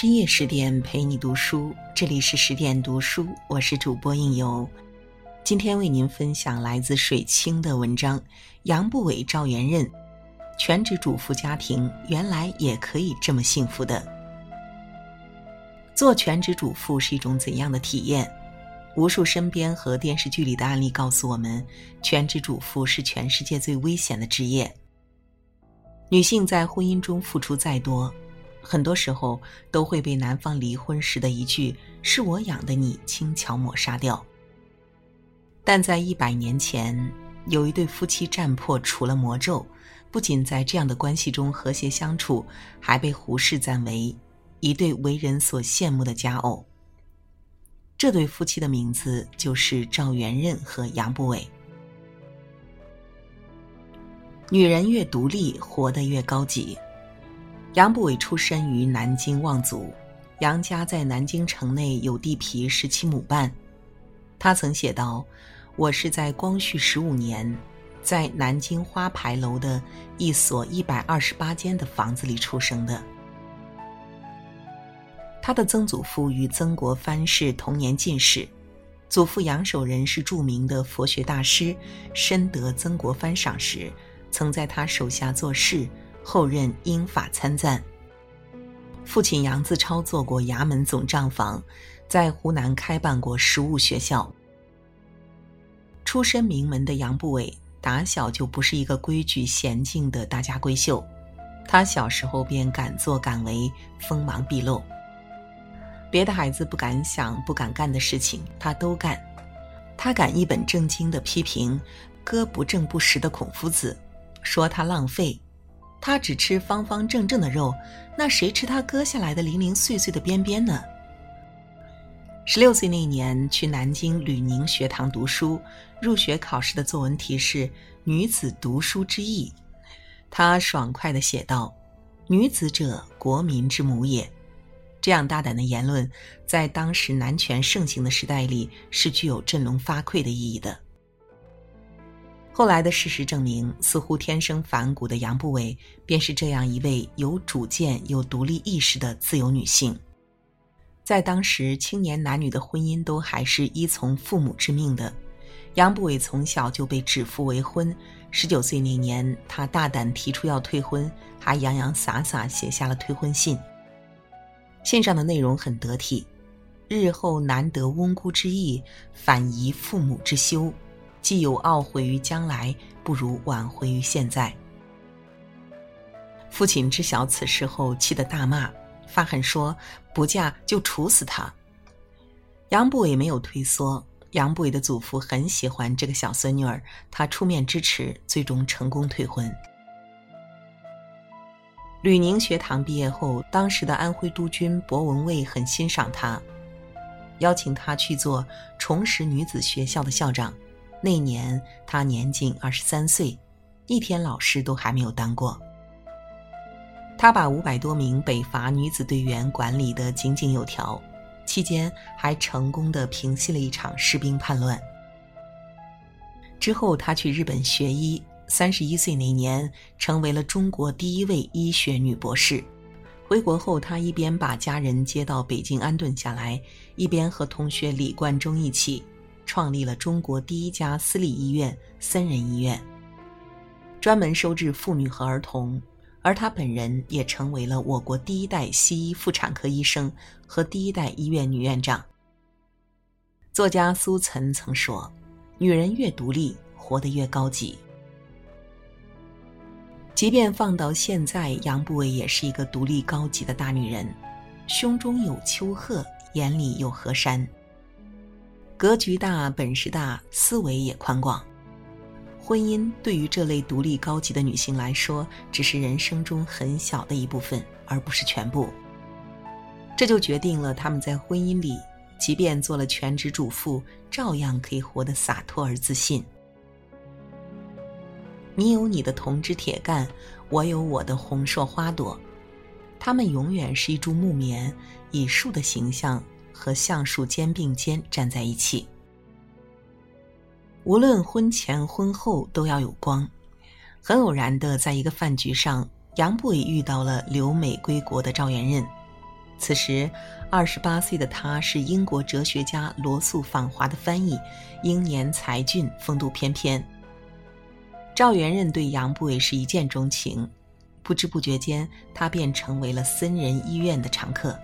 深夜十点陪你读书，这里是十点读书，我是主播应由。今天为您分享来自水清的文章：杨不韦赵元任，全职主妇家庭原来也可以这么幸福的。做全职主妇是一种怎样的体验？无数身边和电视剧里的案例告诉我们，全职主妇是全世界最危险的职业。女性在婚姻中付出再多。很多时候都会被男方离婚时的一句“是我养的你”轻巧抹杀掉。但在一百年前，有一对夫妻战破除了魔咒，不仅在这样的关系中和谐相处，还被胡适赞为一对为人所羡慕的佳偶。这对夫妻的名字就是赵元任和杨不韦。女人越独立，活得越高级。杨不伟出身于南京望族，杨家在南京城内有地皮十七亩半。他曾写道：“我是在光绪十五年，在南京花牌楼的一所一百二十八间的房子里出生的。”他的曾祖父与曾国藩是同年进士，祖父杨守仁是著名的佛学大师，深得曾国藩赏识，曾在他手下做事。后任英法参赞。父亲杨自超做过衙门总账房，在湖南开办过实物学校。出身名门的杨不韦，打小就不是一个规矩娴静的大家闺秀。他小时候便敢作敢为，锋芒毕露。别的孩子不敢想、不敢干的事情，他都干。他敢一本正经地批评哥不正不实的孔夫子，说他浪费。他只吃方方正正的肉，那谁吃他割下来的零零碎碎的边边呢？十六岁那年去南京吕宁学堂读书，入学考试的作文题是“女子读书之意”，他爽快地写道：“女子者，国民之母也。”这样大胆的言论，在当时男权盛行的时代里，是具有振聋发聩的意义的。后来的事实证明，似乎天生反骨的杨步伟便是这样一位有主见、有独立意识的自由女性。在当时，青年男女的婚姻都还是依从父母之命的。杨步伟从小就被指腹为婚，十九岁那年，他大胆提出要退婚，还洋洋洒洒写下了退婚信。信上的内容很得体：“日后难得翁姑之意，反疑父母之羞。”既有懊悔于将来，不如挽回于现在。父亲知晓此事后，气得大骂，发狠说：“不嫁就处死他。”杨不伟没有退缩。杨不伟的祖父很喜欢这个小孙女儿，他出面支持，最终成功退婚。吕宁学堂毕业后，当时的安徽督军博文蔚很欣赏他，邀请他去做重实女子学校的校长。那年他年仅二十三岁，一天老师都还没有当过。他把五百多名北伐女子队员管理得井井有条，期间还成功的平息了一场士兵叛乱。之后他去日本学医，三十一岁那年成为了中国第一位医学女博士。回国后，他一边把家人接到北京安顿下来，一边和同学李冠中一起。创立了中国第一家私立医院——森仁医院，专门收治妇女和儿童。而他本人也成为了我国第一代西医妇产科医生和第一代医院女院长。作家苏岑曾说：“女人越独立，活得越高级。”即便放到现在，杨步伟也是一个独立高级的大女人，胸中有丘壑，眼里有河山。格局大，本事大，思维也宽广。婚姻对于这类独立高级的女性来说，只是人生中很小的一部分，而不是全部。这就决定了她们在婚姻里，即便做了全职主妇，照样可以活得洒脱而自信。你有你的铜枝铁干，我有我的红硕花朵，她们永远是一株木棉，以树的形象。和橡树肩并肩站在一起，无论婚前婚后都要有光。很偶然的，在一个饭局上，杨不韦遇到了留美归国的赵元任。此时，二十八岁的他是英国哲学家罗素访华的翻译，英年才俊，风度翩翩。赵元任对杨不韦是一见钟情，不知不觉间，他便成为了森人医院的常客。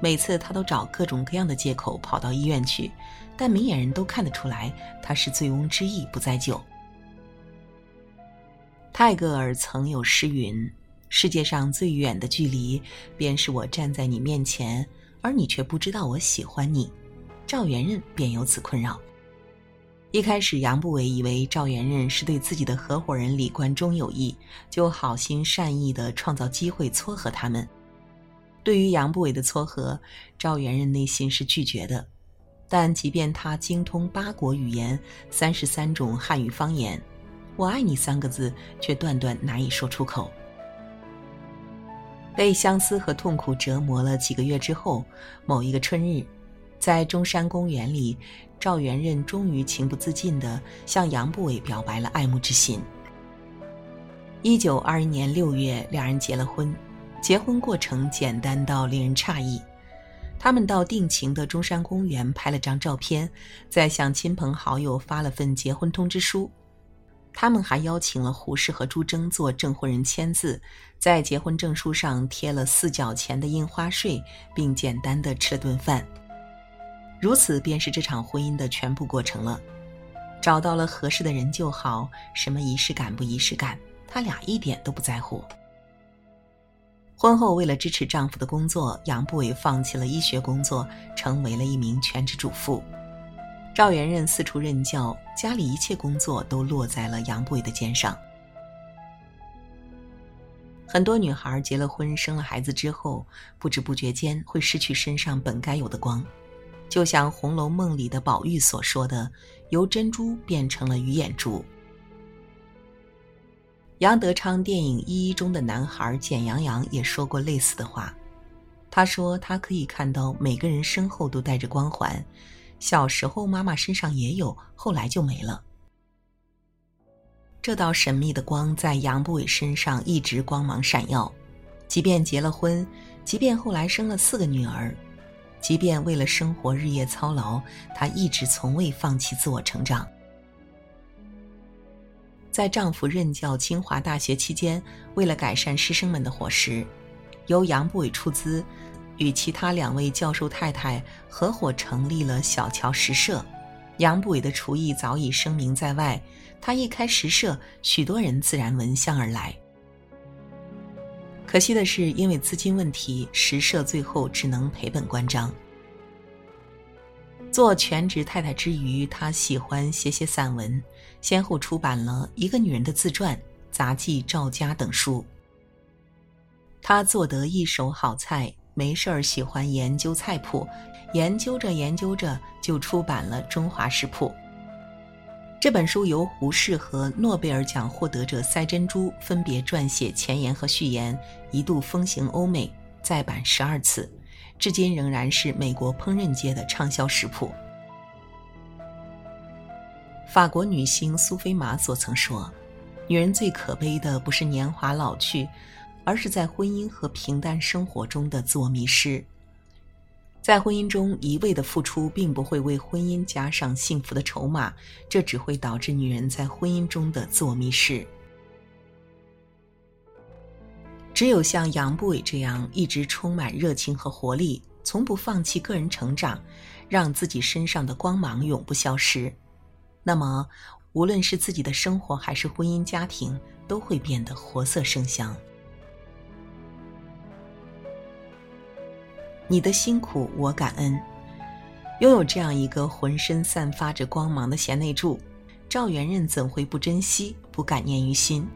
每次他都找各种各样的借口跑到医院去，但明眼人都看得出来，他是醉翁之意不在酒。泰戈尔曾有诗云。世界上最远的距离，便是我站在你面前，而你却不知道我喜欢你。赵元任便由此困扰。一开始，杨步伟以为赵元任是对自己的合伙人李冠中有意，就好心善意的创造机会撮合他们。对于杨不韦的撮合，赵元任内心是拒绝的。但即便他精通八国语言、三十三种汉语方言，“我爱你”三个字却断断难以说出口。被相思和痛苦折磨了几个月之后，某一个春日，在中山公园里，赵元任终于情不自禁地向杨不韦表白了爱慕之心。一九二一年六月，两人结了婚，结婚过程简单到令人诧异。他们到定情的中山公园拍了张照片，再向亲朋好友发了份结婚通知书。他们还邀请了胡适和朱桢做证婚人签字，在结婚证书上贴了四角钱的印花税，并简单的吃了顿饭。如此便是这场婚姻的全部过程了。找到了合适的人就好，什么仪式感不仪式感，他俩一点都不在乎。婚后，为了支持丈夫的工作，杨不伟放弃了医学工作，成为了一名全职主妇。赵元任四处任教，家里一切工作都落在了杨不伟的肩上。很多女孩结了婚、生了孩子之后，不知不觉间会失去身上本该有的光，就像《红楼梦》里的宝玉所说的：“由珍珠变成了鱼眼珠。”杨德昌电影《一一》中的男孩简阳阳也说过类似的话。他说：“他可以看到每个人身后都带着光环。”小时候妈妈身上也有，后来就没了。这道神秘的光在杨不伟身上一直光芒闪耀，即便结了婚，即便后来生了四个女儿，即便为了生活日夜操劳，他一直从未放弃自我成长。在丈夫任教清华大学期间，为了改善师生们的伙食，由杨不伟出资。与其他两位教授太太合伙成立了小桥食社，杨不伟的厨艺早已声名在外。他一开食社，许多人自然闻香而来。可惜的是，因为资金问题，食社最后只能赔本关张。做全职太太之余，她喜欢写写散文，先后出版了一个女人的自传、杂记、赵家等书。她做得一手好菜。没事儿，喜欢研究菜谱，研究着研究着就出版了《中华食谱》。这本书由胡适和诺贝尔奖获得者赛珍珠分别撰写前言和序言，一度风行欧美，再版十二次，至今仍然是美国烹饪界的畅销食谱。法国女星苏菲玛索曾说：“女人最可悲的不是年华老去。”而是在婚姻和平淡生活中的自我迷失。在婚姻中一味的付出，并不会为婚姻加上幸福的筹码，这只会导致女人在婚姻中的自我迷失。只有像杨不伟这样一直充满热情和活力，从不放弃个人成长，让自己身上的光芒永不消失，那么无论是自己的生活还是婚姻家庭，都会变得活色生香。你的辛苦我感恩，拥有这样一个浑身散发着光芒的贤内助，赵元任怎会不珍惜、不感念于心？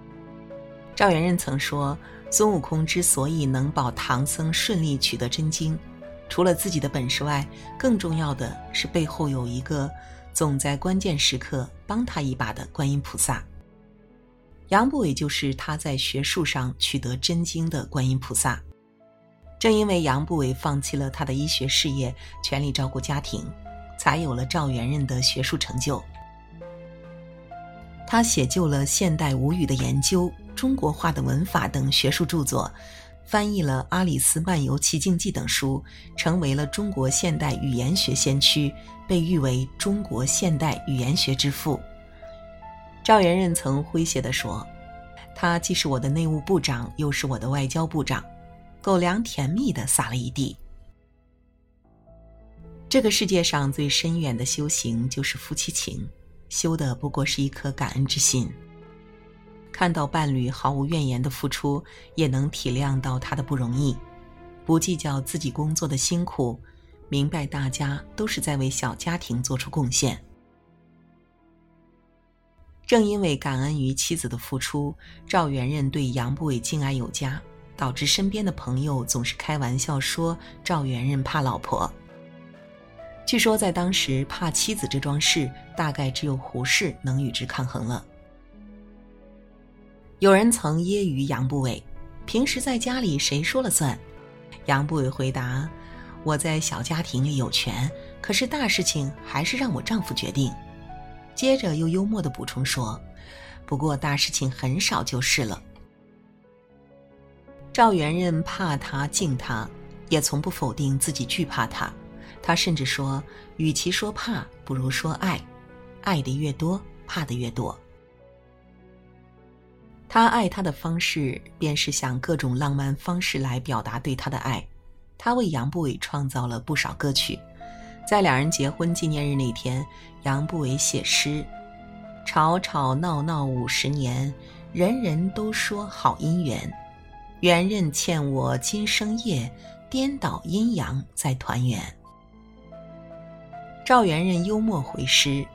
赵元任曾说，孙悟空之所以能保唐僧顺利取得真经，除了自己的本事外，更重要的是背后有一个总在关键时刻帮他一把的观音菩萨。杨不韦就是他在学术上取得真经的观音菩萨。正因为杨不韦放弃了他的医学事业，全力照顾家庭，才有了赵元任的学术成就。他写就了现代吴语的研究、中国画的文法等学术著作，翻译了《阿里斯漫游奇境记》等书，成为了中国现代语言学先驱，被誉为中国现代语言学之父。赵元任曾诙谐地说：“他既是我的内务部长，又是我的外交部长。”狗粮甜蜜地撒了一地。这个世界上最深远的修行就是夫妻情，修的不过是一颗感恩之心。看到伴侣毫无怨言的付出，也能体谅到他的不容易，不计较自己工作的辛苦，明白大家都是在为小家庭做出贡献。正因为感恩于妻子的付出，赵元任对杨不韦敬爱有加，导致身边的朋友总是开玩笑说赵元任怕老婆。据说在当时，怕妻子这桩事，大概只有胡适能与之抗衡了。有人曾揶揄杨不韦：“平时在家里谁说了算？”杨不韦回答：“我在小家庭里有权，可是大事情还是让我丈夫决定。”接着又幽默的补充说：“不过大事情很少就是了。”赵元任怕他敬他，也从不否定自己惧怕他。他甚至说：“与其说怕，不如说爱，爱的越多，怕的越多。”他爱他的方式，便是想各种浪漫方式来表达对他的爱。他为杨不韦创造了不少歌曲。在两人结婚纪念日那天，杨不韦写诗：“吵吵闹闹五十年，人人都说好姻缘。元任欠我今生夜，颠倒阴阳再团圆。”赵元任幽默回诗：“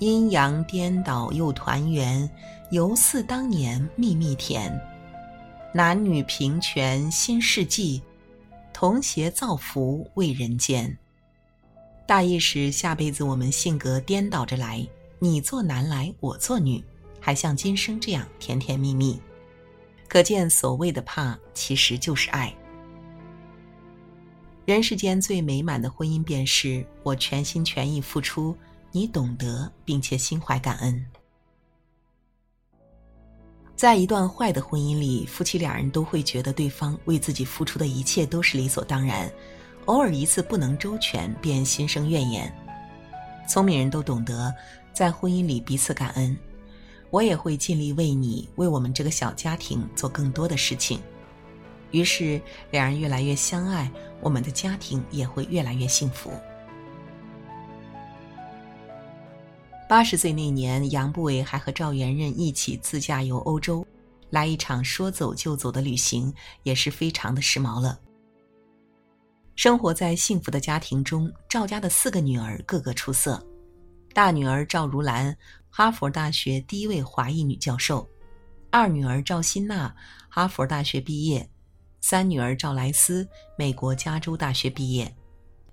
阴阳颠倒又团圆。”犹似当年蜜蜜甜，男女平权新世纪，同谐造福为人间。大意是下辈子我们性格颠倒着来，你做男来，我做女，还像今生这样甜甜蜜蜜。可见所谓的怕，其实就是爱。人世间最美满的婚姻，便是我全心全意付出，你懂得并且心怀感恩。在一段坏的婚姻里，夫妻两人都会觉得对方为自己付出的一切都是理所当然，偶尔一次不能周全，便心生怨言。聪明人都懂得，在婚姻里彼此感恩。我也会尽力为你，为我们这个小家庭做更多的事情。于是，两人越来越相爱，我们的家庭也会越来越幸福。八十岁那年，杨步伟还和赵元任一起自驾游欧洲，来一场说走就走的旅行，也是非常的时髦了。生活在幸福的家庭中，赵家的四个女儿个个出色。大女儿赵如兰，哈佛大学第一位华裔女教授；二女儿赵新娜，哈佛大学毕业；三女儿赵莱斯，美国加州大学毕业；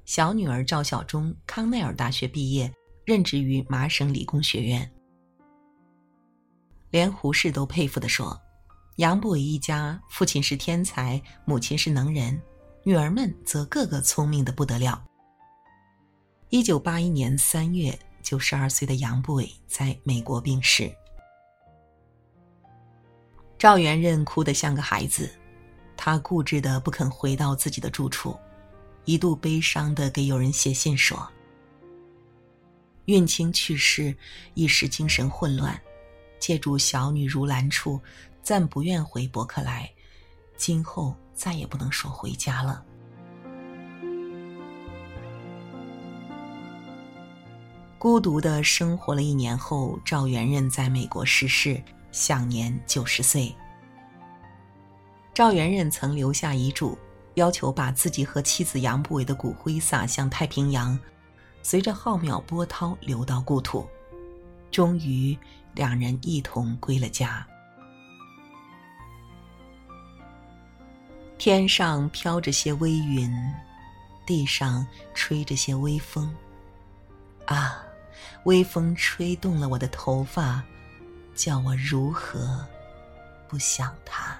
小女儿赵小忠，康奈尔大学毕业。任职于麻省理工学院，连胡适都佩服地说：“杨步伟一家，父亲是天才，母亲是能人，女儿们则个个聪明的不得了。”一九八一年三月，九十二岁的杨步伟在美国病逝。赵元任哭得像个孩子，他固执的不肯回到自己的住处，一度悲伤的给友人写信说。孕青去世，一时精神混乱，借助小女如兰处，暂不愿回伯克莱，今后再也不能说回家了。孤独的生活了一年后，赵元任在美国逝世，享年九十岁。赵元任曾留下遗嘱，要求把自己和妻子杨不韦的骨灰撒向太平洋。随着浩渺波涛流到故土，终于两人一同归了家。天上飘着些微云，地上吹着些微风。啊，微风吹动了我的头发，叫我如何不想他？